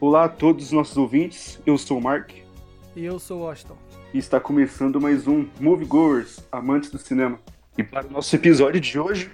Olá a todos os nossos ouvintes, eu sou o Mark. E eu sou o Washington. E está começando mais um Moviegoers, amantes do cinema. E para o nosso episódio de hoje,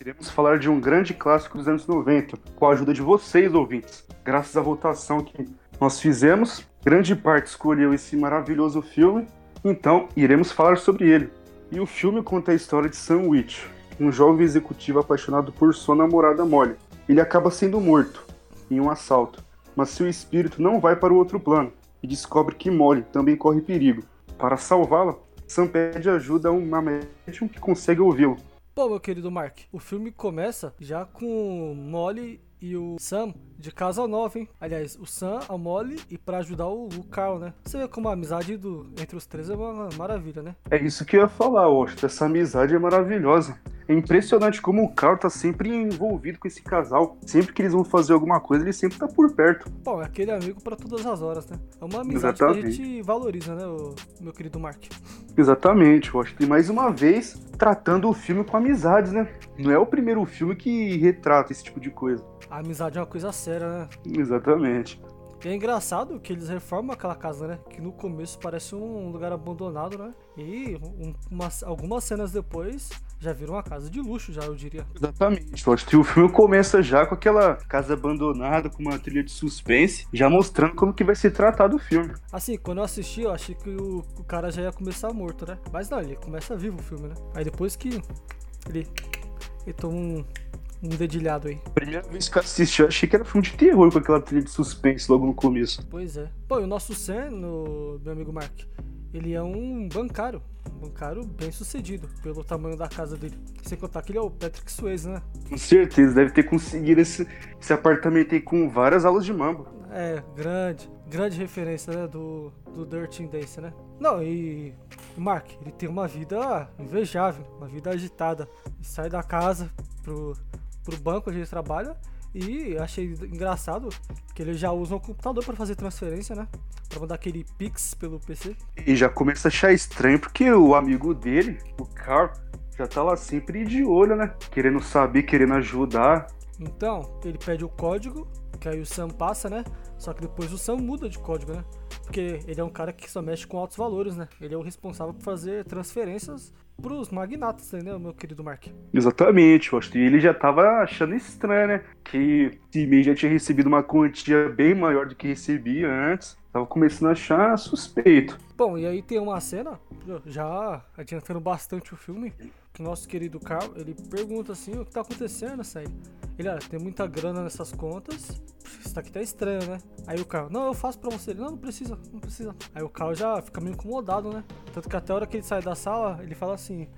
iremos falar de um grande clássico dos anos 90, com a ajuda de vocês, ouvintes. Graças à votação que nós fizemos, grande parte escolheu esse maravilhoso filme, então iremos falar sobre ele. E o filme conta a história de Sam Witch, um jovem executivo apaixonado por sua namorada Molly. Ele acaba sendo morto em um assalto, mas seu espírito não vai para o outro plano e descobre que Molly também corre perigo. Para salvá-la, Sam pede ajuda a uma médium que consegue ouvi-lo. Bom, meu querido Mark, o filme começa já com Molly e o Sam de casa nova, hein? Aliás, o Sam, a Molly e para ajudar o, o, Carl, né? Você vê como a amizade do, entre os três é uma maravilha, né? É isso que eu ia falar, Washington. Essa amizade é maravilhosa. É impressionante como o Carl tá sempre envolvido com esse casal. Sempre que eles vão fazer alguma coisa, ele sempre tá por perto. Bom, é aquele amigo para todas as horas, né? É uma amizade Exatamente. que a gente valoriza, né, o meu querido Mark? Exatamente, acho que mais uma vez tratando o filme com amizades, né? Não é o primeiro filme que retrata esse tipo de coisa. A amizade é uma coisa séria, né? Exatamente. E é engraçado que eles reformam aquela casa, né? Que no começo parece um lugar abandonado, né? E um, umas, algumas cenas depois já viram uma casa de luxo, já eu diria. Exatamente. Eu acho que o filme começa já com aquela casa abandonada, com uma trilha de suspense, já mostrando como que vai ser tratado o filme. Assim, quando eu assisti, eu achei que o, o cara já ia começar morto, né? Mas não, ele começa vivo o filme, né? Aí depois que ele, ele toma um, um dedilhado aí. Primeira vez que eu assisti, eu achei que era filme de terror com aquela trilha de suspense logo no começo. Pois é. Pô, e o nosso Sam, no, meu amigo Mark, ele é um bancário. Um bancário bem sucedido, pelo tamanho da casa dele. Sem contar que ele é o Patrick Swayze, né? Com certeza, deve ter conseguido esse, esse apartamento aí com várias aulas de mambo. É, grande. Grande referência, né? Do, do Dirty Dance, né? Não, e o Mark, ele tem uma vida invejável, uma vida agitada. Ele sai da casa pro, pro banco onde ele trabalha e achei engraçado que ele já usa um computador para fazer transferência, né? Pra mandar aquele Pix pelo PC. E já começa a achar estranho porque o amigo dele, o Carl, já tá lá sempre de olho, né? Querendo saber, querendo ajudar. Então, ele pede o código, que aí o Sam passa, né? Só que depois o Sam muda de código, né? Porque ele é um cara que só mexe com altos valores, né? Ele é o responsável por fazer transferências pros magnatas, né, meu querido Mark? Exatamente, eu acho que ele já tava achando estranho, né? Que mês já tinha recebido uma quantia bem maior do que recebia antes. Tava começando a achar suspeito. Bom, e aí tem uma cena, já adiantando bastante o filme, que o nosso querido Carl, ele pergunta assim, o que tá acontecendo, sério? Ele, olha, tem muita grana nessas contas, isso daqui tá estranho, né? Aí o Carl, não, eu faço pra você. Ele, não, não precisa, não precisa. Aí o Carl já fica meio incomodado, né? Tanto que até a hora que ele sai da sala, ele fala assim,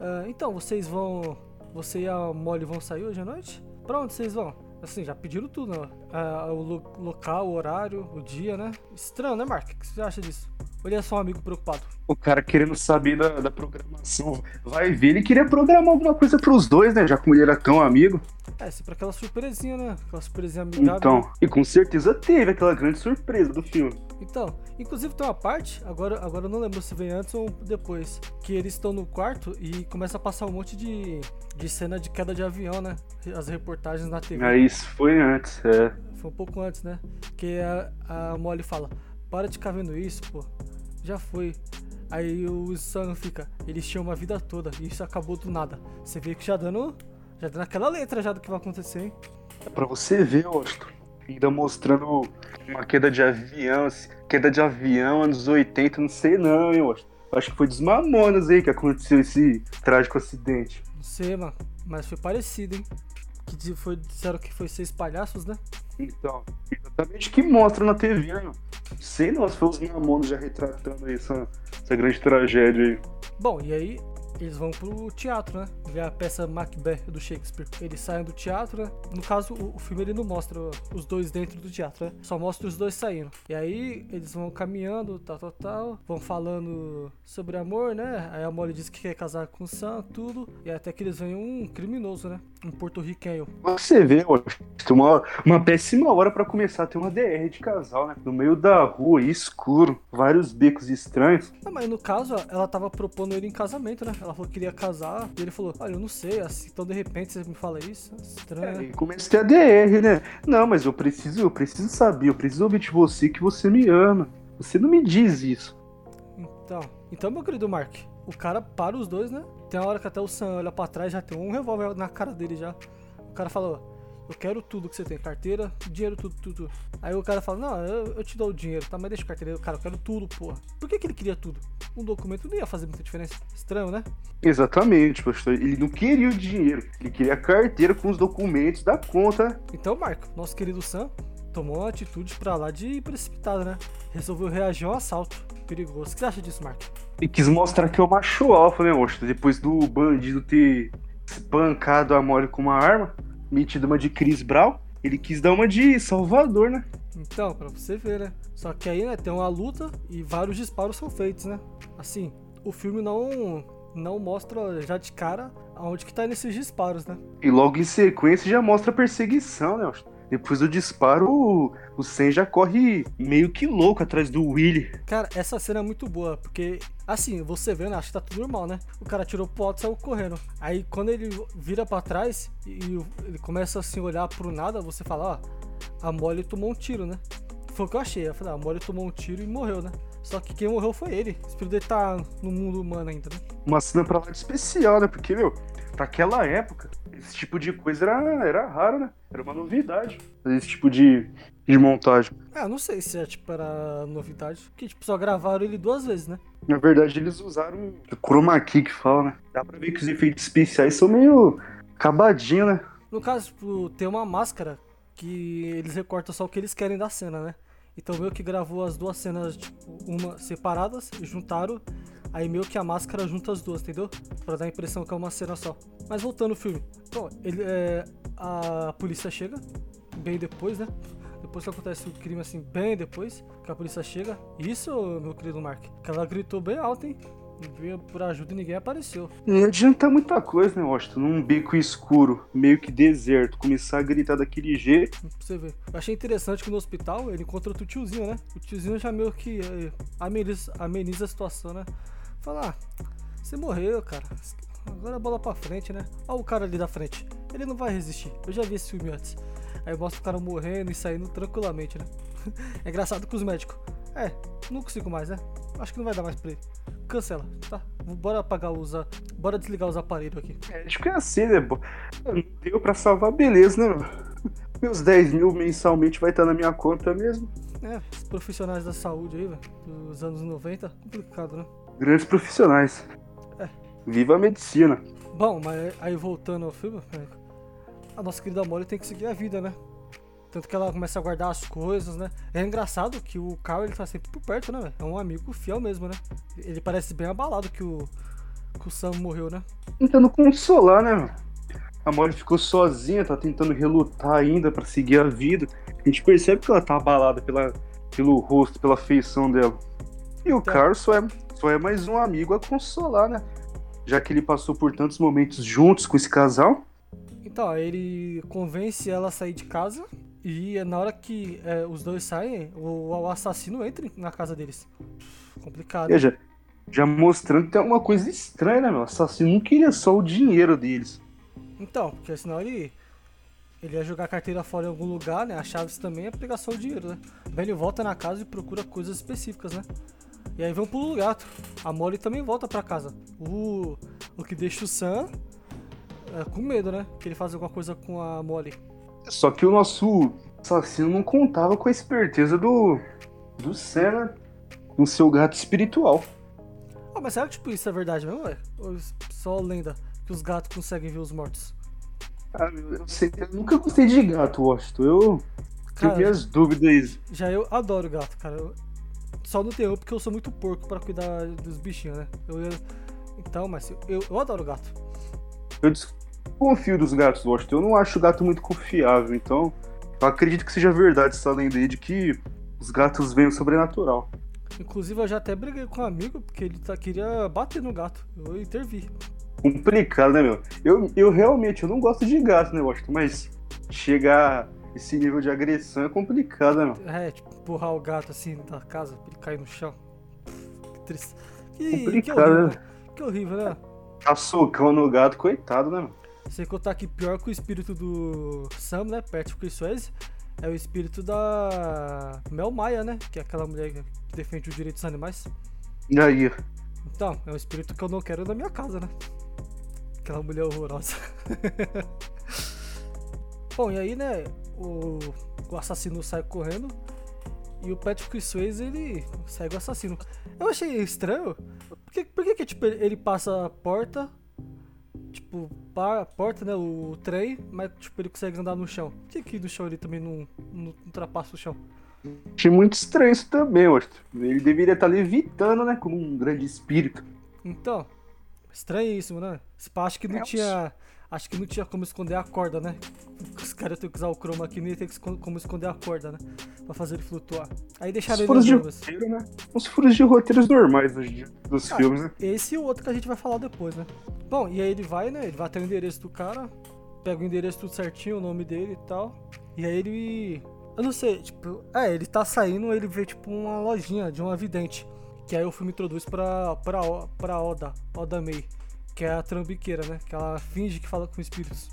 ah, então, vocês vão, você e a Molly vão sair hoje à noite? Pra onde vocês vão? Assim, já pediram tudo, né? Ah, o lo local, o horário, o dia, né? Estranho, né, Mark? O que você acha disso? É só um amigo preocupado? O cara querendo saber da, da programação. Vai ver, ele queria programar alguma coisa pros dois, né? Já como ele era tão amigo. É, sempre aquela surpresinha, né? Aquela surpresinha amigável. Então, e com certeza teve aquela grande surpresa do filme. Então, inclusive tem uma parte, agora, agora eu não lembro se vem antes ou depois, que eles estão no quarto e começa a passar um monte de, de cena de queda de avião, né? As reportagens na TV. Ah, isso foi antes, é. Foi um pouco antes, né? Que a, a Molly fala, para de ficar vendo isso, pô. Já foi. Aí o Sam fica, eles tinham uma vida toda e isso acabou do nada. Você vê que já dando já dando aquela letra já do que vai acontecer, hein? É pra você ver, Austin. Ainda mostrando uma queda de avião, queda de avião, anos 80, não sei não, hein, Austin. Acho que foi dos Mamonas aí que aconteceu esse trágico acidente. Não sei, mano, mas foi parecido, hein? Que foi, disseram que foi seis palhaços, né? Então, exatamente que mostra na TV, né? Sei não, se foi os Mamonas já retratando essa, essa grande tragédia aí. Bom, e aí eles vão pro teatro, né? Ver a peça Macbeth do Shakespeare. Eles saem do teatro, né? No caso, o, o, filme ele não mostra os dois dentro do teatro, né? Só mostra os dois saindo. E aí eles vão caminhando, tal, tal, tal. Vão falando sobre amor, né? Aí a Molly diz que quer casar com o Sam, tudo. E até que eles veem um criminoso, né? Um porto-riquenho. Você vê, ó, uma, uma péssima hora para começar a ter uma DR de casal, né? No meio da rua, escuro, vários becos estranhos. Ah, mas no caso, ela tava propondo ele em casamento, né? Ela falou que queria casar, e ele falou, olha, eu não sei, assim, então de repente você me fala isso, estranho, É, né? e começa a ter a DR, né? Não, mas eu preciso, eu preciso saber, eu preciso ouvir de você que você me ama. Você não me diz isso. Então, então, meu querido Mark, o cara para os dois, né? Tem uma hora que até o Sam olha pra trás, já tem um revólver na cara dele já. O cara falou, eu quero tudo que você tem, carteira, dinheiro, tudo, tudo. tudo. Aí o cara fala, não, eu, eu te dou o dinheiro, tá? Mas deixa a carteira. O cara, eu quero tudo, porra. Por que, que ele queria tudo? Um documento não ia fazer muita diferença. Estranho, né? Exatamente, pastor. Ele não queria o dinheiro, ele queria a carteira com os documentos da conta. Então, Marco, nosso querido Sam tomou uma atitude pra lá de precipitada, né? Resolveu reagir ao assalto. Perigoso. O que você acha disso, Mark? E quis mostrar que é o macho alfa, né, moço? Depois do bandido ter espancado a Molly com uma arma, metido uma de Chris Brown, ele quis dar uma de Salvador, né? Então, pra você ver, né? Só que aí, né, tem uma luta e vários disparos são feitos, né? Assim, o filme não não mostra já de cara aonde que tá nesses disparos, né? E logo em sequência já mostra a perseguição, né? Depois do disparo, o, o Sam já corre meio que louco atrás do Willy. Cara, essa cena é muito boa, porque, assim, você vendo, acho que tá tudo normal, né? O cara tirou o alto e saiu correndo. Aí, quando ele vira pra trás e ele começa assim a olhar pro nada, você fala, ó, a Molly tomou um tiro, né? Foi o que eu achei. Eu falei, ah, a Molly tomou um tiro e morreu, né? Só que quem morreu foi ele. O espírito dele tá no mundo humano ainda, né? Uma cena pra lá de especial, né? Porque, meu, pra aquela época, esse tipo de coisa era, era raro, né? Era uma novidade. Esse tipo de, de montagem. Ah, não sei se é, tipo, era novidade. Porque, tipo, só gravaram ele duas vezes, né? Na verdade, eles usaram o chroma key que fala, né? Dá pra ver que os efeitos especiais são meio acabadinhos, né? No caso, tipo, tem uma máscara que eles recortam só o que eles querem da cena, né? Então meio que gravou as duas cenas, tipo, uma separadas, e juntaram, aí meio que a máscara junta as duas, entendeu? Pra dar a impressão que é uma cena só. Mas voltando ao filme. Então, ele, é, a polícia chega, bem depois, né? Depois que acontece o crime, assim, bem depois que a polícia chega. Isso, meu querido Mark, que ela gritou bem alto, hein? Veio por ajuda e ninguém apareceu. Não adianta muita coisa, né, Washington? Num beco escuro, meio que deserto, começar a gritar daquele jeito. Pra você ver. Eu achei interessante que no hospital ele encontra outro tiozinho, né? O tiozinho já meio que eh, ameniza, ameniza a situação, né? Fala, ah, você morreu, cara. Agora a bola pra frente, né? Olha o cara ali da frente. Ele não vai resistir. Eu já vi esse filme antes. Aí mostra o cara morrendo e saindo tranquilamente, né? É engraçado com os médicos. É, não consigo mais, né? Acho que não vai dar mais pra ele. Cancela, tá? Bora apagar os. a- Bora desligar os aparelhos aqui. Médico é assim, né? Não deu pra salvar, beleza, né, meu? Meus 10 mil mensalmente vai estar na minha conta mesmo. É, os profissionais da saúde aí, velho, dos anos 90, complicado, né? Grandes profissionais. É. Viva a medicina. Bom, mas aí voltando ao filme, é, a nossa querida Molly tem que seguir a vida, né? Tanto que ela começa a guardar as coisas, né? É engraçado que o Carl ele tá sempre por perto, né? É um amigo fiel mesmo, né? Ele parece bem abalado que o, que o Sam morreu, né? Tentando consolar, né? A Molly ficou sozinha, tá tentando relutar ainda pra seguir a vida. A gente percebe que ela tá abalada pela, pelo rosto, pela feição dela. E o Então- Carl só é, só é mais um amigo a consolar, né? Já que ele passou por tantos momentos juntos com esse casal. Então, ele convence ela a sair de casa e na hora que é, os dois saem, o, o assassino entra na casa deles. Complicado. Veja, já mostrando que tem alguma coisa estranha, né, meu? O assassino não queria só o dinheiro deles. Então, porque senão ele. Ele ia jogar a carteira fora em algum lugar, né? As chaves também é pegar só o dinheiro, né? Daí ele volta na casa e procura coisas específicas, né? E aí vem um pulo gato. A Molly também volta pra casa. O, o que deixa o Sam é, com medo, né? Que ele faz alguma coisa com a Molly. Só que o nosso assassino não contava com a esperteza do. do Senna com seu gato espiritual. Ah, mas será que tipo, isso é verdade mesmo, ué? Ou só lenda que os gatos conseguem ver os mortos? Ah, eu, sei, eu nunca gostei de gato, Washington. Eu Cara, tive as dúvidas. Já eu adoro gato, cara. Eu só não tenho porque eu sou muito porco pra cuidar dos bichinhos, né? Eu, eu- então, mas eu, eu adoro gato. Eu desconfio dos gatos, Washington. Eu não acho o gato muito confiável, então. Eu acredito que seja verdade essa lenda aí de que os gatos veem o sobrenatural. Inclusive, eu já até briguei com um amigo porque ele tá, queria bater no gato. Eu intervi. complicado, né, meu? Eu, eu realmente eu não gosto de gato, né, Washington? Mas chegar esse nível de agressão é complicado, né? É, tipo, empurrar o gato assim da casa pra ele cair no chão. Que triste. Que, Complicado, que horrível, né? Que horrível, né? Tá socão no gato, coitado, né, meu? Sem contar que pior que o espírito do Sam, né? Patrick Swayze, é o espírito da Mel Maia, né? Que é aquela mulher que defende os direitos dos animais. E aí? Então, é um espírito que eu não quero na minha casa, né? Aquela mulher horrorosa. Bom, e aí, né? O, o assassino sai correndo e o Patrick Swayze, ele segue o assassino. Eu achei estranho. Por que, por que, que tipo, ele passa a porta, tipo, pa- a porta, né, o trem, mas tipo, ele consegue andar no chão? Por que que no chão ele também não, não ultrapassa o chão? Achei muito estranho isso também, Washington. Ele deveria estar levitando, né? Como um grande espírito. Então, estranhíssimo, né? Esse pá, acho que não É, tinha. Acho que não tinha como esconder a corda, né? Os caras têm que usar o chroma aqui, nem tem que escon- como esconder a corda, né? Pra fazer ele flutuar. Aí deixaram Os ele furos de roteiro, né? Os furos de roteiros normais dos, dos Ah, filmes, né? Esse e o outro que a gente vai falar depois, né? Bom, e aí ele vai, né? Ele vai até o endereço do cara, pega o endereço tudo certinho, o nome dele e tal. E aí ele. Eu não sei, tipo. É, ele tá saindo, ele vê tipo uma lojinha de uma vidente. Que aí o filme introduz pra, pra, pra Oda, Oda May. Que é a trambiqueira, né? Que ela finge que fala com espíritos.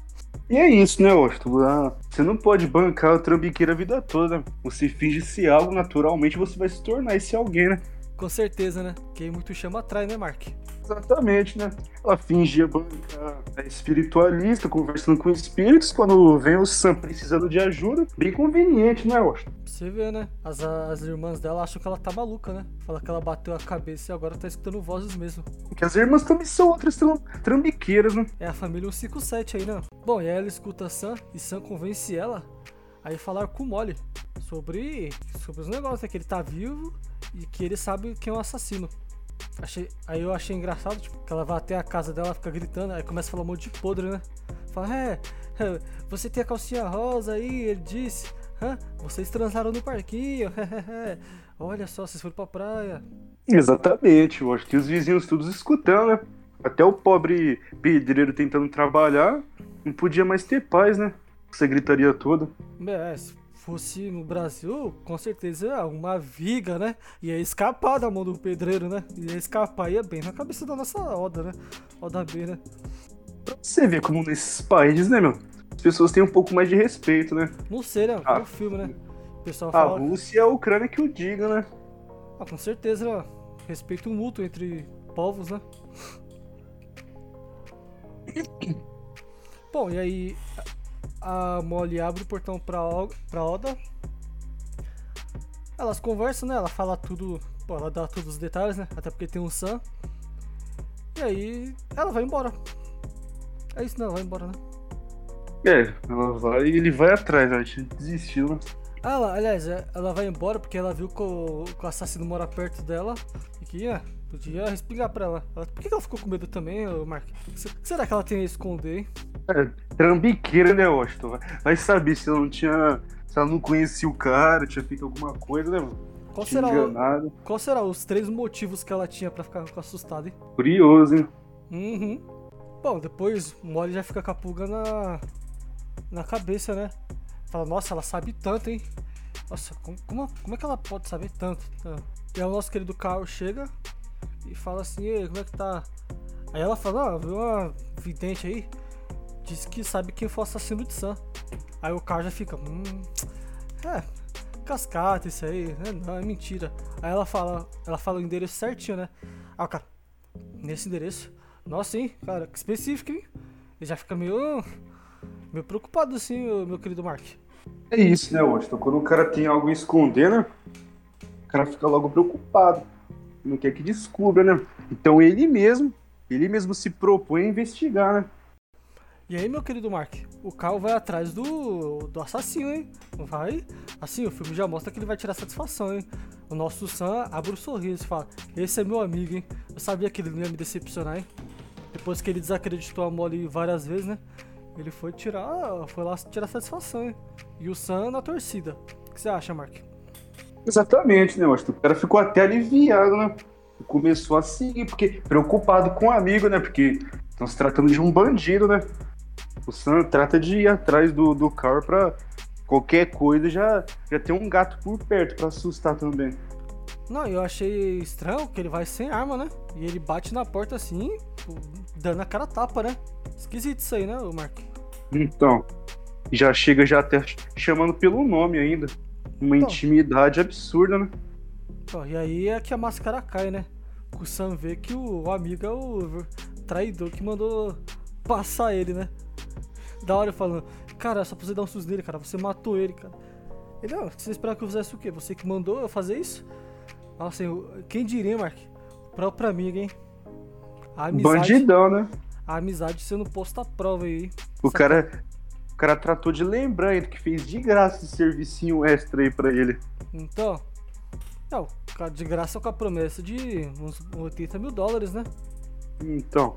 E é isso, né, Washington? Ah, Você não pode bancar o trambiqueiro a vida toda. Você finge ser algo, naturalmente você vai se tornar esse alguém, né? Com certeza, né? Quem muito chama atrai, né, Mark? Exatamente, né? Ela fingia bancar é espiritualista, conversando com espíritos, quando vem o Sam precisando de ajuda. Bem conveniente, né, Washington? Você ver, né? As, as irmãs dela acham que ela tá maluca, né? Fala que ela bateu a cabeça e agora tá escutando vozes mesmo. Porque as irmãs também são outras tram- trambiqueiras, né? É a família 157 aí, né? Bom, e aí ela escuta Sam e Sam convence ela a ir falar com o Molly sobre, sobre os negócios, né? Que ele tá vivo e que ele sabe quem é o assassino. Achei, aí eu achei engraçado, tipo, que ela vai até a casa dela, fica gritando, aí começa a falar um monte de podre, né? Fala, é, é, você tem a calcinha rosa aí, ele disse. Hã? Vocês transaram no parquinho. Olha só, vocês foram pra praia. Exatamente, Washington. E os vizinhos todos escutando, né? Até o pobre pedreiro tentando trabalhar, não podia mais ter paz, né? Essa gritaria toda. É, fosse no Brasil, com certeza uma viga, né? Ia escapar da mão do pedreiro, né? Ia escapar, ia bem na cabeça da nossa Oda, né? Oda B, né? Pra você ver como nesses países, né, meu? As pessoas têm um pouco mais de respeito, né? Não sei, né? Ah. No filme, né? O pessoal A fala. Rússia e a Ucrânia que o diga, né? Ah, com certeza, né? Respeito mútuo entre povos, né? Bom, e aí a Molly abre o portão pra, O- pra Oda. Elas conversam, né? Ela fala tudo. Pô, ela dá todos os detalhes, né? Até porque tem um Sam. E aí ela vai embora. É isso, não, ela vai embora, né? É, ela vai e ele vai atrás, a gente desistiu, né? Ah, ela, aliás, é, ela vai embora porque ela viu que o, que o assassino mora perto dela e que ia, podia respingar pra ela. Ela- Por que que ela ficou com medo também, ô, Mark? Se- Será que ela tem a esconder, hein? É, trambiqueira, né, Washington? Vai- saber se ela não tinha. Se ela não conhecia o cara, tinha feito alguma coisa, né, mano? Qual será, o- qual será os três motivos que ela tinha pra ficar assustada, hein? Curioso, hein? Uhum. Bom, depois o Molly já fica com a pulga na, na cabeça, né? Fala, nossa, ela sabe tanto, hein? Nossa, como, como, como é que ela pode saber tanto? Ah. E aí o nosso querido Carl chega e fala assim, Ei, como é que tá? Aí ela fala, ah, viu uma vidente aí? Disse que sabe quem foi o assassino de Sam. Aí o Carl já fica, hum, é, cascata isso aí, né? Não, é mentira. Aí ela fala, ela fala o endereço certinho, né? Aí o cara, nesse endereço? Nossa, hein, cara, que específico, hein? Ele já fica meio, meio preocupado assim, meu querido Mark. É isso, né, Washington? Quando o cara tem algo a esconder, né? O cara fica logo preocupado. Não quer que descubra, né? Então ele mesmo, ele mesmo se propõe a investigar, né? E aí, meu querido Mark, o Carl vai atrás do, do assassino, hein? Vai. Assim, o filme já mostra que ele vai tirar satisfação, hein? O nosso Sam abre um sorriso e fala: Esse é meu amigo, hein? Eu sabia que ele não ia me decepcionar, hein? Depois que ele desacreditou a Molly várias vezes, né? Ele foi tirar. Foi lá tirar satisfação, hein? E o Sam na torcida. O que você acha, Mark? Exatamente, né, Washington? O cara ficou até aliviado, né? Começou a seguir, porque preocupado com o amigo, né? Porque Estão se tratando de um bandido, né? O Sam trata de ir atrás do, do Carl pra qualquer coisa já, já ter um gato por perto pra assustar também. Não, eu achei estranho que ele vai sem arma, né? E ele bate na porta assim, dando a cara tapa, né? Esquisito isso aí, né, Mark? Então, já chega já até chamando pelo nome ainda. Uma então, intimidade absurda, né? Então, e aí é que a máscara cai, né? O Sam vê que o, o amigo é o traidor que mandou passar ele, né? Da hora falando, cara, só pra você dar um susto nele, cara, você matou ele, cara. Ele, não, você esperava que eu fizesse o quê? Você que mandou eu fazer isso? Nossa, quem diria, Mark? O próprio amigo, hein? A amizade, Bandidão, né? A amizade sendo posta à prova aí. O cara, o cara tratou de lembrar ainda que fez de graça esse servicinho extra aí pra ele. Então, não, de graça com a promessa de uns 80 mil dólares, né? Então.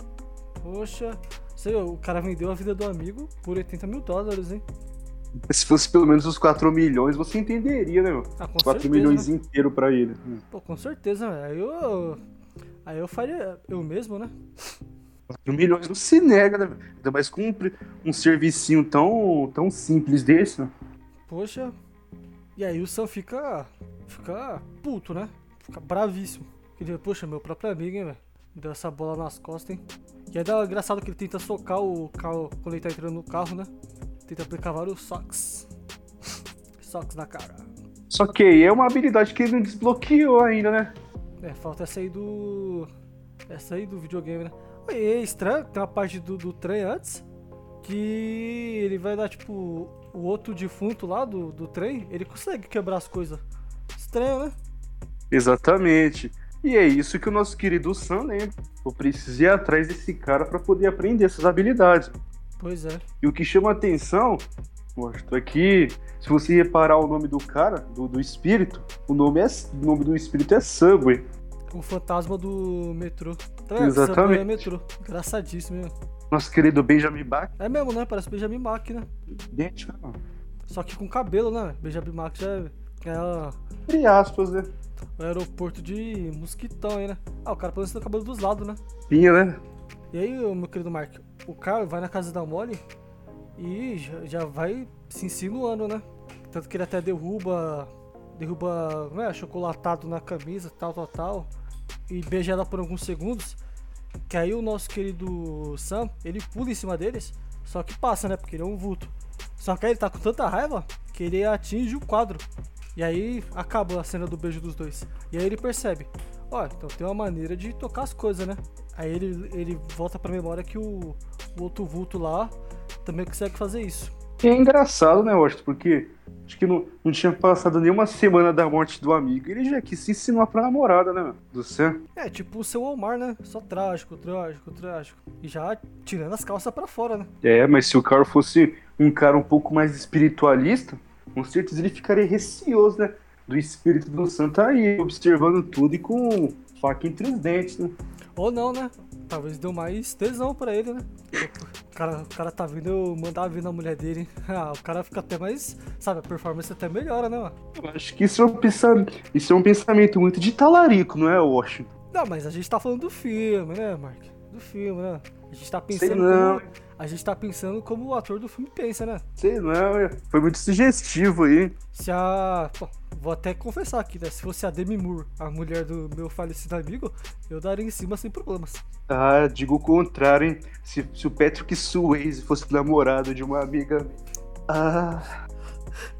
Poxa, sei, o cara vendeu a vida do amigo por 80 mil dólares, hein? Se fosse pelo menos os 4 milhões, você entenderia, né, meu? Ah, 4 certeza, milhões né? inteiro pra ele. Pô, com certeza, né? Aí eu. Aí eu faria eu mesmo, né? 4 milhões não se nega, né? Ainda mais com um, um servicinho tão, tão simples desse, né? Poxa. E aí o Sam fica. Fica puto, né? Fica bravíssimo. Ele, poxa, meu próprio amigo, hein, velho? Deu essa bola nas costas, hein? E aí é engraçado que ele tenta socar o carro quando ele tá entrando no carro, né? Tenta aplicar vários socks. Socks na cara. Só que é uma habilidade que ele não desbloqueou ainda, né? É, falta essa aí do. Essa aí do videogame, né? É estranho, tem uma parte do, do trem antes que ele vai dar tipo o outro defunto lá do, do trem, ele consegue quebrar as coisas. Estranho, né? Exatamente. E é isso que o nosso querido Sam lembra. Eu preciso ir atrás desse cara para poder aprender essas habilidades. Pois é. E o que chama atenção, mostro aqui, se você reparar o nome do cara, do, do espírito, o nome, é, o nome do espírito é Subway. O fantasma do metrô. Tá, Exatamente. É metrô. Engraçadíssimo, mesmo. Nosso querido Benjamin Bach. É mesmo, né? Parece Benjamin Bach, né? Idêntico, né? Só que com cabelo, né? Benjamin Bach já é. é Entre aspas, né? O aeroporto de Mosquitão aí, né? Ah, o cara pelo menos tem o cabelo dos lados, né? Pinha, né? E aí, meu querido Mark, o cara vai na casa da Molly e já, já vai se insinuando, né? Tanto que ele até derruba. Derruba, não é? Chocolatado na camisa, tal, tal, tal. E beija ela por alguns segundos. Que aí o nosso querido Sam, ele pula em cima deles. Só que passa, né? Porque ele é um vulto. Só que aí ele tá com tanta raiva que ele atinge o quadro. E aí acaba a cena do beijo dos dois. E aí ele percebe: ó, então tem uma maneira de tocar as coisas, né? Aí ele, ele volta pra memória que o, o outro vulto lá também consegue fazer isso. E é engraçado, né, Washington? Porque acho que não, não tinha passado nenhuma semana da morte do amigo. Ele já quis se ensinar pra namorada, né, do Sam. É, tipo o seu Omar, né? Só trágico, trágico, trágico. E já tirando as calças pra fora, né? É, mas se o cara fosse um cara um pouco mais espiritualista, com certeza ele ficaria receoso, né? Do espírito do Sam tá aí, observando tudo e com faca entre os dentes, né? Ou não, né? Talvez deu mais tesão pra ele, né? O cara, o cara tá vindo, eu mandar vir na mulher dele. Ah, o cara fica até mais. Sabe, a performance até melhora, né, mano? Eu acho que isso é um pensamento, isso é um pensamento muito de talarico, não é, Washington? Não, mas a gente tá falando do filme, né, Mark? Do filme, né? A gente tá pensando. Sei não. Como, a gente tá pensando como o ator do filme pensa, né? Sei não, foi muito sugestivo aí. Se a. Bom, vou até confessar aqui, né? Se fosse a Demi Moore, a mulher do meu falecido amigo, eu daria em cima sem problemas. Ah, digo o contrário, hein? Se, se o Patrick Swayze fosse namorado de uma amiga. Ah.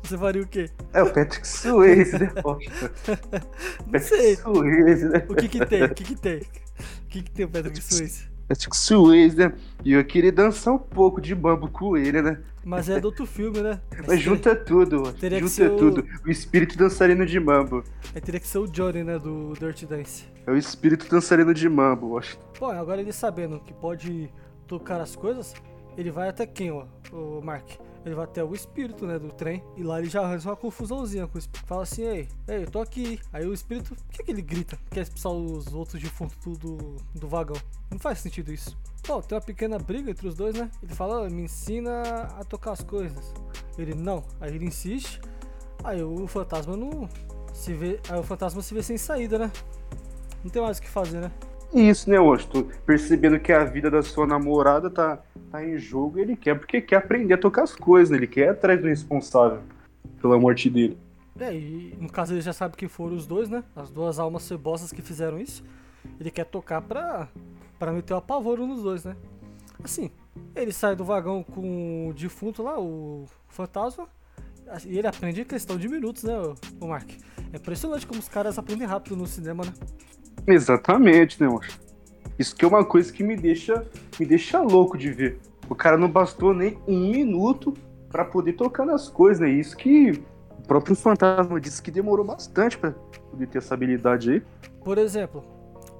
Você faria o quê? É o Patrick Swayze, né? Poxa. Não Patrick sei. Swayze, né? O que que tem? O que que tem? O que que tem o Patrick Swayze? Swayze, né? E eu queria dançar um pouco de bambu com ele, né? Mas é do outro filme, né? Mas, junta tudo, teria junta tudo. O... o espírito dançarino de mambo. Aí teria que ser o Johnny, né, do Dirty Dance. É o espírito dançarino de mambo, acho. Bom, agora ele sabendo que pode tocar as coisas, ele vai até quem, ó, o Mark? Ele vai até o espírito, né, do trem, e lá ele já arranja uma confusãozinha com o espírito. Fala assim, ei, ei, eu tô aqui. Aí o espírito, por que, que ele grita? Quer expulsar os outros defuntos do, do, do vagão. Não faz sentido isso. Bom, tem uma pequena briga entre os dois, né? Ele fala, me ensina a tocar as coisas. Ele, não. Aí ele insiste. Aí o fantasma não se vê. Aí o fantasma se vê sem saída, né? Não tem mais o que fazer, né? isso, né, Washington? Percebendo que a vida da sua namorada tá, tá em jogo, ele quer porque quer aprender a tocar as coisas, né? Ele quer atrás do responsável pela morte dele. É, e no caso ele já sabe que foram os dois, né? As duas almas cebosas que fizeram isso. Ele quer tocar pra, pra meter o apavoro nos dois, né? Assim, ele sai do vagão com o defunto lá, o fantasma, e ele aprende em questão de minutos, né, o Mark? É impressionante como os caras aprendem rápido no cinema, né? Exatamente, né, Mocha? Isso que é uma coisa que me deixa, me deixa louco de ver. O cara não bastou nem um minuto para poder tocar nas coisas, né? Isso que o próprio fantasma disse que demorou bastante para poder ter essa habilidade aí. Por exemplo,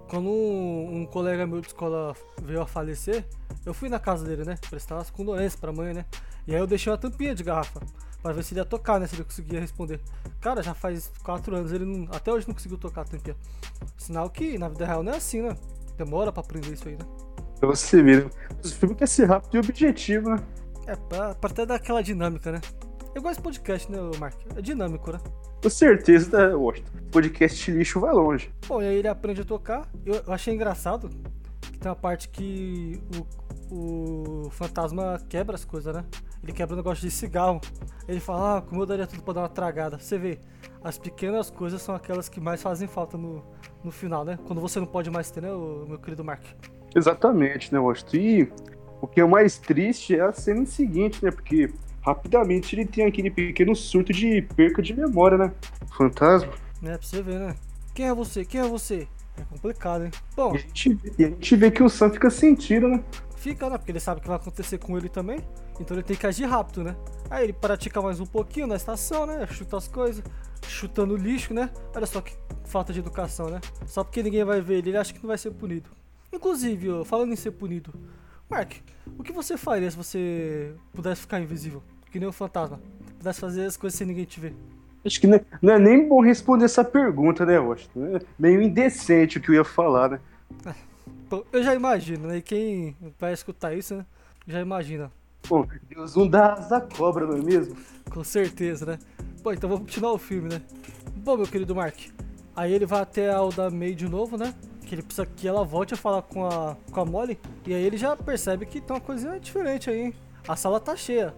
quando um, um, colega meu de escola veio a falecer, eu fui na casa dele, né? Prestar as condolências pra mãe, né? E aí eu deixei uma tampinha de garrafa. Pra ver se ele ia tocar, né? Se ele conseguia responder. Cara, já faz 4 anos, ele não, até hoje não conseguiu tocar a tampinha. Sinal que na vida real não é assim, né? Demora pra aprender isso aí, né? Pra você ver, né? Os filmes quer ser rápido e objetivo, né? É, pra, pra ter daquela dinâmica, né? Eu gosto de podcast, né, Mark? É dinâmico, né? Com certeza, né, Washington? Podcast lixo vai longe. Bom, e aí ele aprende a tocar. Eu, eu achei engraçado que tem uma parte que o, o fantasma quebra as coisas, né? Ele quebra um negócio de cigarro. Ele fala, ah, como eu daria tudo pra dar uma tragada. Você vê, as pequenas coisas são aquelas que mais fazem falta no, no final, né? Quando você não pode mais ter, né, o, meu querido Mark? Exatamente, né, Washington? E o que é mais triste é a cena seguinte, né? Porque rapidamente ele tem aquele pequeno surto de perca de memória, né? Fantasma. É, pra você ver, né? Quem é você? Quem é você? É complicado, hein? Bom. E a gente, e a gente vê que o Sam fica sentindo, né? Fica, né? Porque ele sabe o que vai acontecer com ele também. Então ele tem que agir rápido, né? Aí ele pratica mais um pouquinho na estação, né? Chuta as coisas, chutando lixo, né? Olha só que falta de educação, né? Só porque ninguém vai ver ele, ele acha que não vai ser punido. Inclusive, falando em ser punido, Mark, o que você faria se você pudesse ficar invisível? Que nem um fantasma. Pudesse fazer as coisas sem ninguém te ver. Acho que não é, não é nem bom responder essa pergunta, né, Washington? É meio indecente o que eu ia falar, né? Eu já imagino, né? Quem vai escutar isso, né? Já imagina. Pô, Deus não dá asa cobra, não é mesmo? Com certeza, né? Bom, então vamos continuar o filme, né? Bom, meu querido Mark, aí ele vai até a Alda May de novo, né? Que ele precisa que ela volte a falar com a, com a Molly. E aí ele já percebe que tem uma coisinha diferente aí, hein? A sala tá cheia.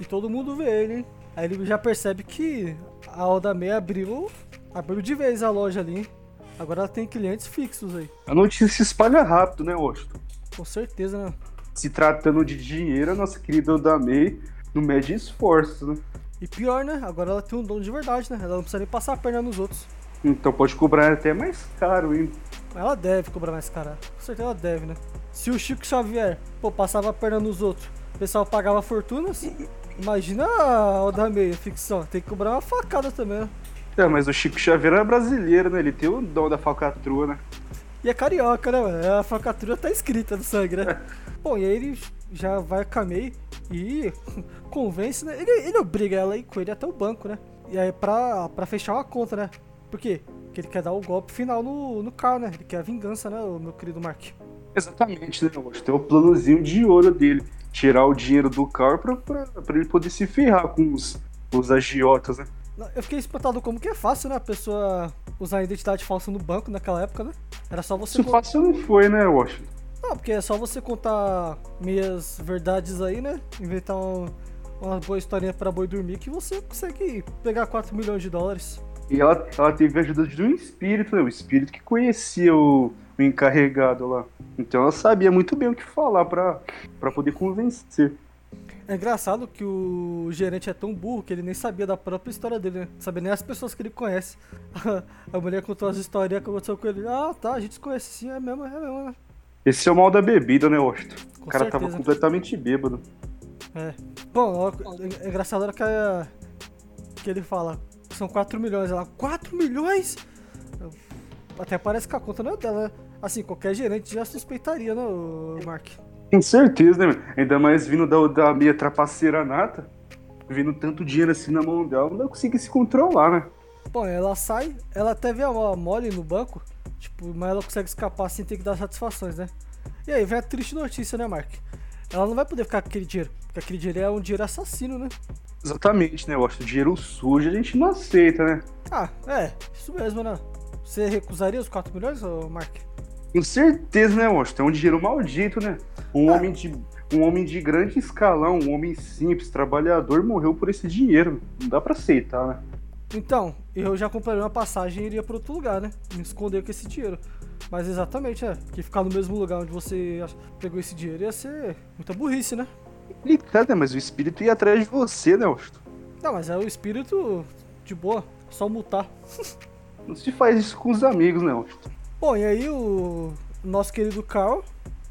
E todo mundo vê ele, hein? Aí ele já percebe que a Alda May abriu, abriu de vez a loja ali, hein? Agora ela tem clientes fixos aí. A notícia se espalha rápido, né, Washington? Com certeza, né? Se tratando de dinheiro, a nossa querida Odamei não mede esforços, né? E pior, né? Agora ela tem um dono de verdade, né? Ela não precisa nem passar a perna nos outros. Então pode cobrar até mais caro hein? Ela deve cobrar mais caro. Com certeza ela deve, né? Se o Chico Xavier, pô, passava a perna nos outros, o pessoal pagava fortunas, imagina a Odamei, a ficção. Tem que cobrar uma facada também, né? É, mas o Chico Xavier é brasileiro, né? Ele tem o dom da falcatrua, né? E é carioca, né, mano? A falcatrua tá escrita no sangue, né? Bom, e aí ele já vai a May e convence, né? Ele, ele obriga ela a ir com ele até o banco, né? E aí pra, pra fechar uma conta, né? Por quê? Porque ele quer dar o golpe final no, no carro, né? Ele quer a vingança, né, o meu querido Mark? Exatamente, né? Tem o planozinho de ouro dele. Tirar o dinheiro do carro pra, pra, pra ele poder se ferrar com os, os agiotas, né? Eu fiquei espantado como que é fácil, né? A pessoa usar a identidade falsa no banco naquela época, né? Era só você. Isso fácil não foi, né, Washington? Não, porque é só você contar meias verdades aí, né? Inventar um, uma boa historinha para boi dormir que você consegue pegar 4 milhões de dólares. E ela, ela teve a ajuda de um espírito, né? O espírito que conhecia o, o encarregado lá. Então ela sabia muito bem o que falar para poder convencer. É engraçado que o gerente é tão burro que ele nem sabia da própria história dele, né? Sabia nem as pessoas que ele conhece. A mulher contou as histórias que aconteceu com ele. Ah, tá, a gente se conhece sim, é mesmo, é mesmo, né? Esse é o mal da bebida, né, Washington? O cara certeza. tava completamente bêbado. É. Bom, é engraçado era que, a, que ele fala, são 4 milhões. Ela, 4 milhões? Até parece que a conta não é dela, né? Assim, qualquer gerente já suspeitaria, né, Mark? Com certeza, né? Ainda mais vindo da, da minha trapaceira nata, vindo tanto dinheiro assim na mão dela, não consegue se controlar, né? Bom, ela sai, ela até vê a mole no banco, tipo, mas ela consegue escapar sem ter que dar satisfações, né? E aí vem a triste notícia, né, Mark? Ela não vai poder ficar com aquele dinheiro, porque aquele dinheiro é um dinheiro assassino, né? Exatamente, né? Eu acho que dinheiro sujo a gente não aceita, né? Ah, é, isso mesmo, né? Você recusaria os 4 milhões, Mark? Com certeza, né, Washington? É um dinheiro maldito, né? Um, ah. homem de, um homem de grande escalão, um homem simples, trabalhador, morreu por esse dinheiro. Não dá pra aceitar, né? Então, eu já comprei uma passagem e iria para outro lugar, né? Me esconder com esse dinheiro. Mas exatamente, é. Que ficar no mesmo lugar onde você pegou esse dinheiro ia ser muita burrice, né? Complicado, né? Mas o espírito ia atrás de você, né, Austin? Não, mas é o espírito de boa. Só mutar. Não se faz isso com os amigos, né, Austin? Bom, e aí o nosso querido Carl,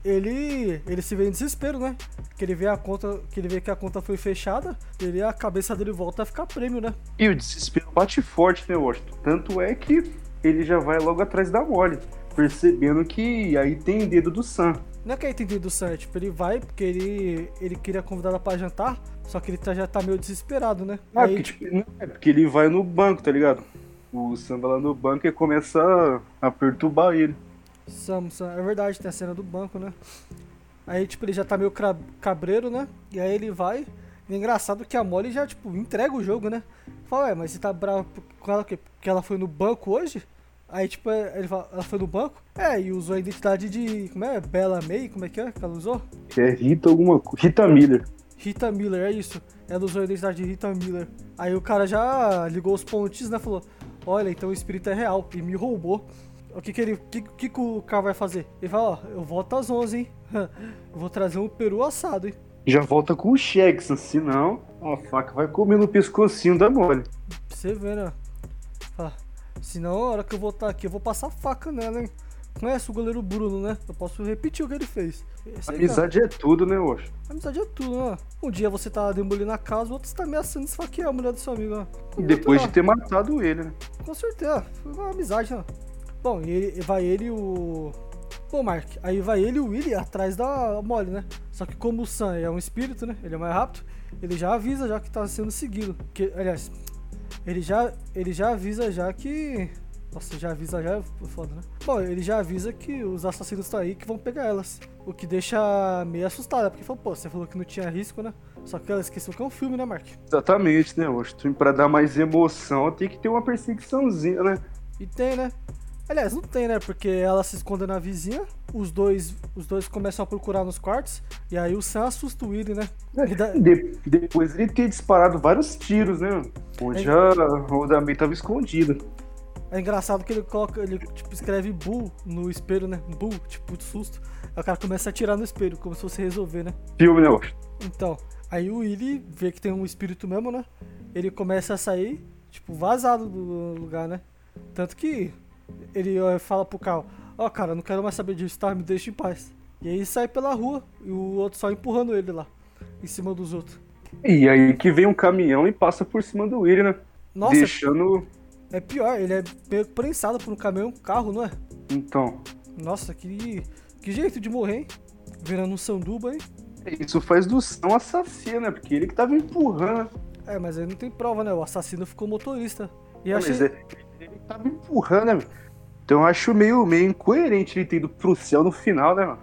ele, ele se vê em desespero, né? Que ele vê a conta, que ele vê que a conta foi fechada, ele a cabeça dele volta a ficar prêmio, né? E o desespero bate forte, né, Washington? Tanto é que ele já vai logo atrás da Molly, percebendo que aí tem dedo do Sam. Não é que aí tem dedo do Sam, é, tipo, ele vai porque ele, ele queria convidar ela pra jantar, só que ele tá, já tá meio desesperado, né? Ah, aí, porque, tipo, não, é porque ele vai no banco, tá ligado? O Sam vai lá no banco e começa a, perturbar ele. Sam, Sam, é verdade, tem a cena do banco, né? Aí, tipo, ele já tá meio cabreiro, né? E aí ele vai. E é engraçado que a Molly já, tipo, entrega o jogo, né? Fala, ué, mas você tá bravo com ela porque ela foi no banco hoje? Aí, tipo, é, ele fala, ela foi no banco? É, e usou a identidade de. Como é? Bella May? Como é que é que ela usou? É Rita alguma coisa. Rita Miller. Rita Miller, é isso. Ela usou a identidade de Rita Miller. Aí o cara já ligou os pontes, né? Falou: Olha, então o espírito é real. E me roubou. O que que ele. O que, que, que o cara vai fazer? Ele fala, ó, eu volto às 11, hein? eu vou trazer um peru assado, hein? Já volta com o Shex, senão a faca vai comer no pescocinho da mole. Pra você ver, né? Fala, senão, a hora que eu voltar aqui, eu vou passar faca nela, hein? Conhece o goleiro Bruno, né? Eu posso repetir o que ele fez. Esse Amizade é tudo, né, Oxo? Amizade é tudo, né? Um dia você tá demolindo a casa, o outro está ameaçando esfaquear a mulher do seu amigo, né? Depois de ter matado ele, né? Com certeza. Foi uma amizade, né? Bom, e ele, vai ele e o. Bom, Mark, aí vai ele e o Willy atrás da Molly, né? Só que como o Sam é um espírito, né? Ele é mais rápido, ele já avisa já que tá sendo seguido. Que, aliás, ele já, ele já avisa já que. Nossa, já avisa já é foda, né? Bom, ele já avisa que os assassinos estão aí que vão pegar elas. O que deixa meio assustada, porque falou, pô, você falou que não tinha risco, né? Só que ela esqueceu que é um filme, né, Mark? Exatamente, né? Hoje, pra dar mais emoção, tem que ter uma perseguiçãozinha, né? E tem, né? Aliás, não tem, né? Porque ela se esconde na vizinha, os dois, os dois começam a procurar nos quartos, e aí o Sam assusta o Willy, né? Dá... De, depois ele ter disparado vários tiros, né? Onde é... a Rodamei tava escondida. É engraçado que ele coloca, ele tipo, escreve Bull no espelho, né? Bull, tipo, de susto. Aí o cara começa a atirar no espelho, como se fosse resolver, né? Filme, né? Então, aí o Willy vê que tem um espírito mesmo, né? Ele começa a sair, tipo, vazado do lugar, né? Tanto que ele fala pro Carl, ó oh, cara, não quero mais saber disso, tá? Me deixa em paz. E aí sai pela rua e o outro só empurrando ele lá, em cima dos outros. E aí que vem um caminhão e passa por cima do Willy, né? Nossa, Deixando. É pior, ele é prensado por um caminhão, um carro, não é? Então. Nossa, que, que jeito de morrer, hein? Virando um sanduba, hein? Isso faz do São assassino, né? Porque ele que tava empurrando. É, mas aí não tem prova, né? O assassino ficou motorista. E achei... Mas é, ele tava empurrando, né? Então eu acho meio, meio incoerente ele ter ido pro céu no final, né, mano?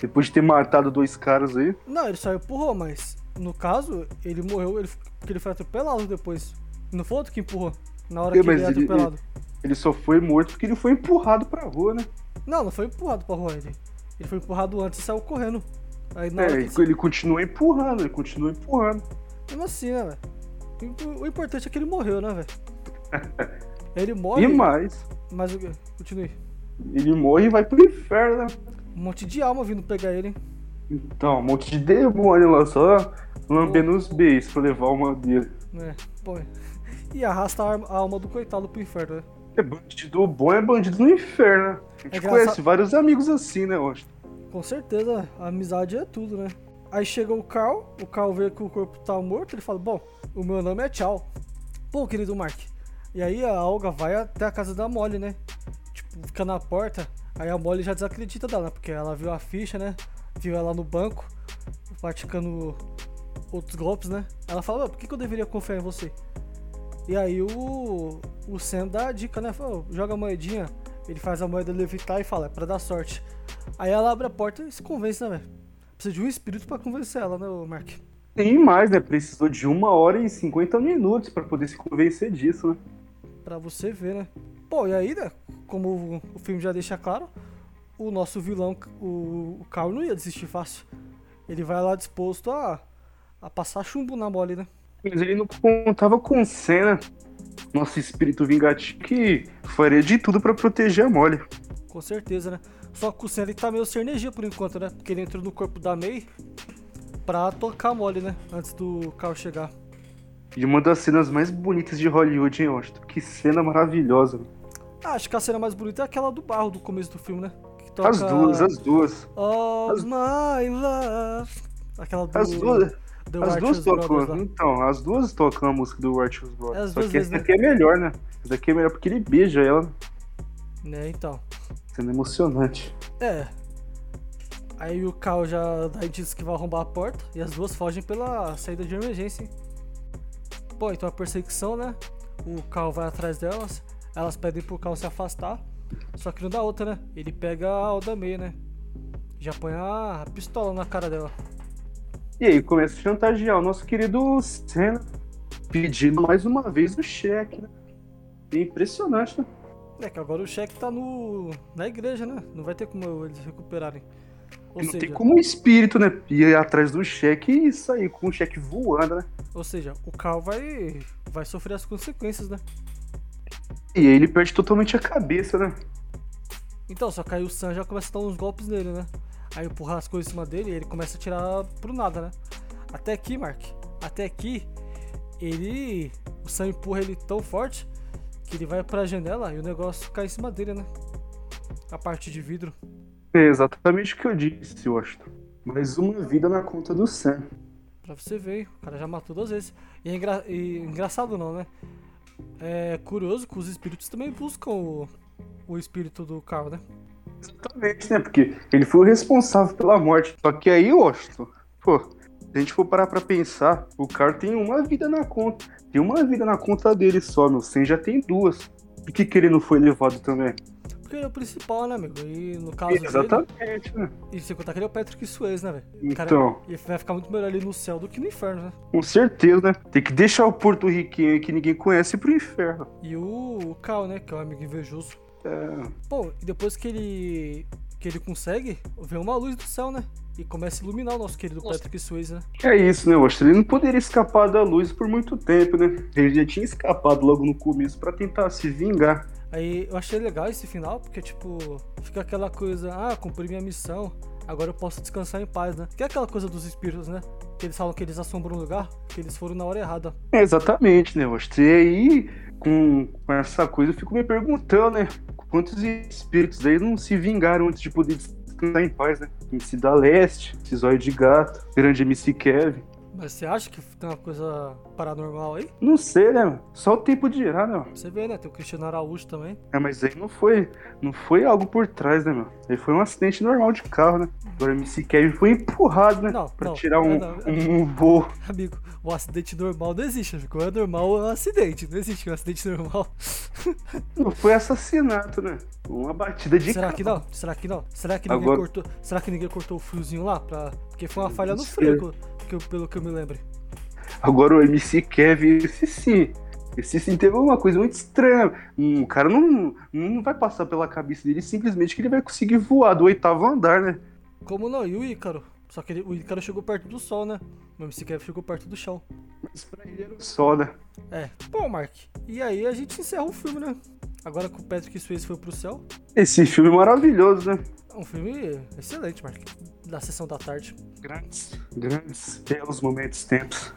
Depois de ter matado dois caras aí. Não, ele só empurrou, mas no caso, ele morreu ele, porque ele foi atropelado depois. Não foi outro que empurrou. Na hora que ele é atropelado. Ele, ele, só foi morto porque ele foi empurrado pra rua, né? Não, não foi empurrado pra rua. Ele, ele foi empurrado antes e saiu correndo. Aí, é, ele, ele continua empurrando, ele continua empurrando. Mesmo assim, né, velho? O importante é que ele morreu, né, velho? Ele morre. E mais. Mas o quê? Continue. Ele morre e vai pro inferno, né? Um monte de alma vindo pegar ele, hein? Então, um monte de demônio lá só lambendo os beijos pra levar uma dele. É, pô. E arrasta a alma do coitado pro inferno, né? É bandido bom, é bandido no inferno, né? A gente é conhece vários amigos assim, né, hoje. Com certeza, a amizade é tudo, né? Aí chega o Carl, o Carl vê que o corpo tá morto, ele fala, bom, o meu nome é Tchau. Pô, querido Mark, e aí a Olga vai até a casa da Molly, né? Tipo, fica na porta. Aí a Molly já desacredita dela, porque ela viu a ficha, né? Viu ela no banco, praticando outros golpes, né? Ela fala, por que, que eu deveria confiar em você? E aí o, o Sam dá a dica, né? Fala, joga a moedinha. Ele faz a moeda levitar e fala, é pra dar sorte. Aí ela abre a porta e se convence, né, velho? Precisa de um espírito para convencer ela, né, Mark? Tem mais, né? Precisou de uma hora e 50 minutos para poder se convencer disso, né? Pra você ver, né? Pô, e aí, né? Como o filme já deixa claro, o nosso vilão, o, o Carl, não ia desistir fácil. Ele vai lá disposto a, a passar chumbo na mole, né? Mas ele não contava com cena. Nosso espírito vingativo que faria de tudo para proteger a mole. Com certeza, né? Só que o Senna tá meio sem energia por enquanto, né? Porque ele entrou no corpo da May pra tocar a mole, né? Antes do Carl chegar. E uma das cenas mais bonitas de Hollywood, hein, Austin? Que cena maravilhosa. Ah, acho que a cena mais bonita é aquela do barro do começo do filme, né? Toca... As duas, as duas. Oh, as... my love. Aquela do... As duas. The as duas tocam, então, as duas tocam a música do Righteous Brothers. Só que essa né? aqui é melhor, né? Essa aqui é melhor porque ele beija ela. Né, então. Sendo emocionante. É. Aí o Cal já daí diz que vai arrombar a porta e as duas fogem pela saída de emergência. Hein? Pô, então a perseguição, né? O Cal vai atrás delas, elas pedem pro Cal se afastar. Só que não dá outra, né? Ele pega a Alda May, né? Já põe a pistola na cara dela. E aí começa a chantagear o nosso querido Senna, pedindo mais uma vez o cheque, né? É impressionante, né? É que agora o cheque tá no, na igreja, né? Não vai ter como eles recuperarem. Ou não seja, tem como o espírito, né? Ir atrás do cheque e sair com o cheque voando, né? Ou seja, o Carl vai, vai sofrer as consequências, né? E aí ele perde totalmente a cabeça, né? Então, só que aí o Sam já começa a dar uns golpes nele, né? Aí empurrar as coisas em cima dele e ele começa a tirar pro nada, né? Até aqui, Mark. Até aqui, ele. O Sam empurra ele tão forte que ele vai pra janela e o negócio cai em cima dele, né? A parte de vidro. É exatamente o que eu disse, Washington. Mais uma vida na conta do Sam. Pra você ver, o cara já matou duas vezes. E, é engra... e engraçado não, né? É curioso que os espíritos também buscam o, o espírito do Carl, né? Exatamente, né? Porque ele foi o responsável pela morte. Só que aí, Washington, pô, se a gente for parar pra pensar, o Carl tem uma vida na conta. Tem uma vida na conta dele só, meu. Sem já tem duas. Por que, que ele não foi levado também? Porque ele é o principal, né, amigo? E no caso Exatamente, dele, né? E sem contar que ele é o Patrick Swayze, né, velho? Então. Ele vai ficar muito melhor ali no céu do que no inferno, né? Com certeza, né? Tem que deixar o Porto Riquinho que ninguém conhece pro inferno. E o, o Cal, né, que é o amigo invejoso. É. Pô, e depois que ele. que ele consegue, vê uma luz do céu, né? E começa a iluminar o nosso querido Nossa. Patrick Swayze, né? É isso, né, Ostra? Ele não poderia escapar da luz por muito tempo, né? Ele já tinha escapado logo no começo para tentar se vingar. Aí eu achei legal esse final, porque, tipo, fica aquela coisa, ah, cumpri minha missão, agora eu posso descansar em paz, né? Que é aquela coisa dos espíritos, né? Que eles falam que eles assombram um lugar, que eles foram na hora errada. É, exatamente, né? Você aí, com, com essa coisa, eu fico me perguntando, né? Quantos espíritos aí não se vingaram antes de poder descansar em paz, né? MC da Leste, Cisóio de Gato, Grande MC Kevin. Mas você acha que tem uma coisa paranormal aí? Não sei, né? Só o tempo de girar, né? Você vê, né? Tem o Cristiano Araújo também. É, mas aí não foi, não foi algo por trás, né, meu? Aí foi um acidente normal de carro, né? Agora o MC Kevin foi empurrado, né? Não, pra não, tirar um, não, um, um voo. Amigo, o acidente normal não existe, amigo. É normal é um acidente. Não existe um acidente normal. Não foi assassinato, né? Uma batida de Será carro. que não? Será que não? Será que ninguém Agora... cortou? Será que ninguém cortou o fiozinho lá? Pra... Porque foi uma falha no freio que eu, pelo que eu me lembro. Agora o MC Kevin, esse sim. Esse sim teve uma coisa muito estranha. Um, o cara não, não vai passar pela cabeça dele simplesmente que ele vai conseguir voar do oitavo andar, né? Como não? E o Ícaro? Só que ele, o Ícaro chegou perto do sol, né? O MC Kevin chegou perto do chão. Mas pra ele era o sol, né? É. Bom, Mark. E aí a gente encerra o filme, né? Agora que o Patrick Swayze foi pro céu. Esse filme é maravilhoso, né? Um filme excelente, Mark. Da sessão da tarde. Grandes, grandes, belos momentos, tempos.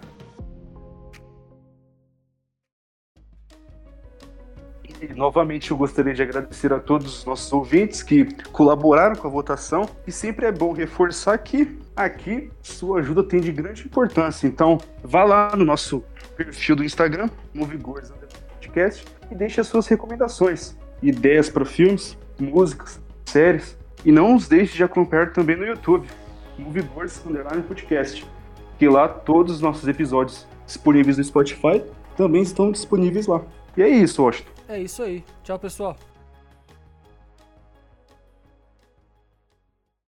E, novamente eu gostaria de agradecer a todos os nossos ouvintes que colaboraram com a votação. E sempre é bom reforçar que aqui sua ajuda tem de grande importância. Então vá lá no nosso perfil do Instagram, Movigores Podcast, e deixe as suas recomendações, ideias para filmes, músicas, séries. E não os deixe de acompanhar também no YouTube, Movieverse Underline Podcast, que lá todos os nossos episódios disponíveis no Spotify também estão disponíveis lá. E é isso, Washington. É isso aí. Tchau, pessoal.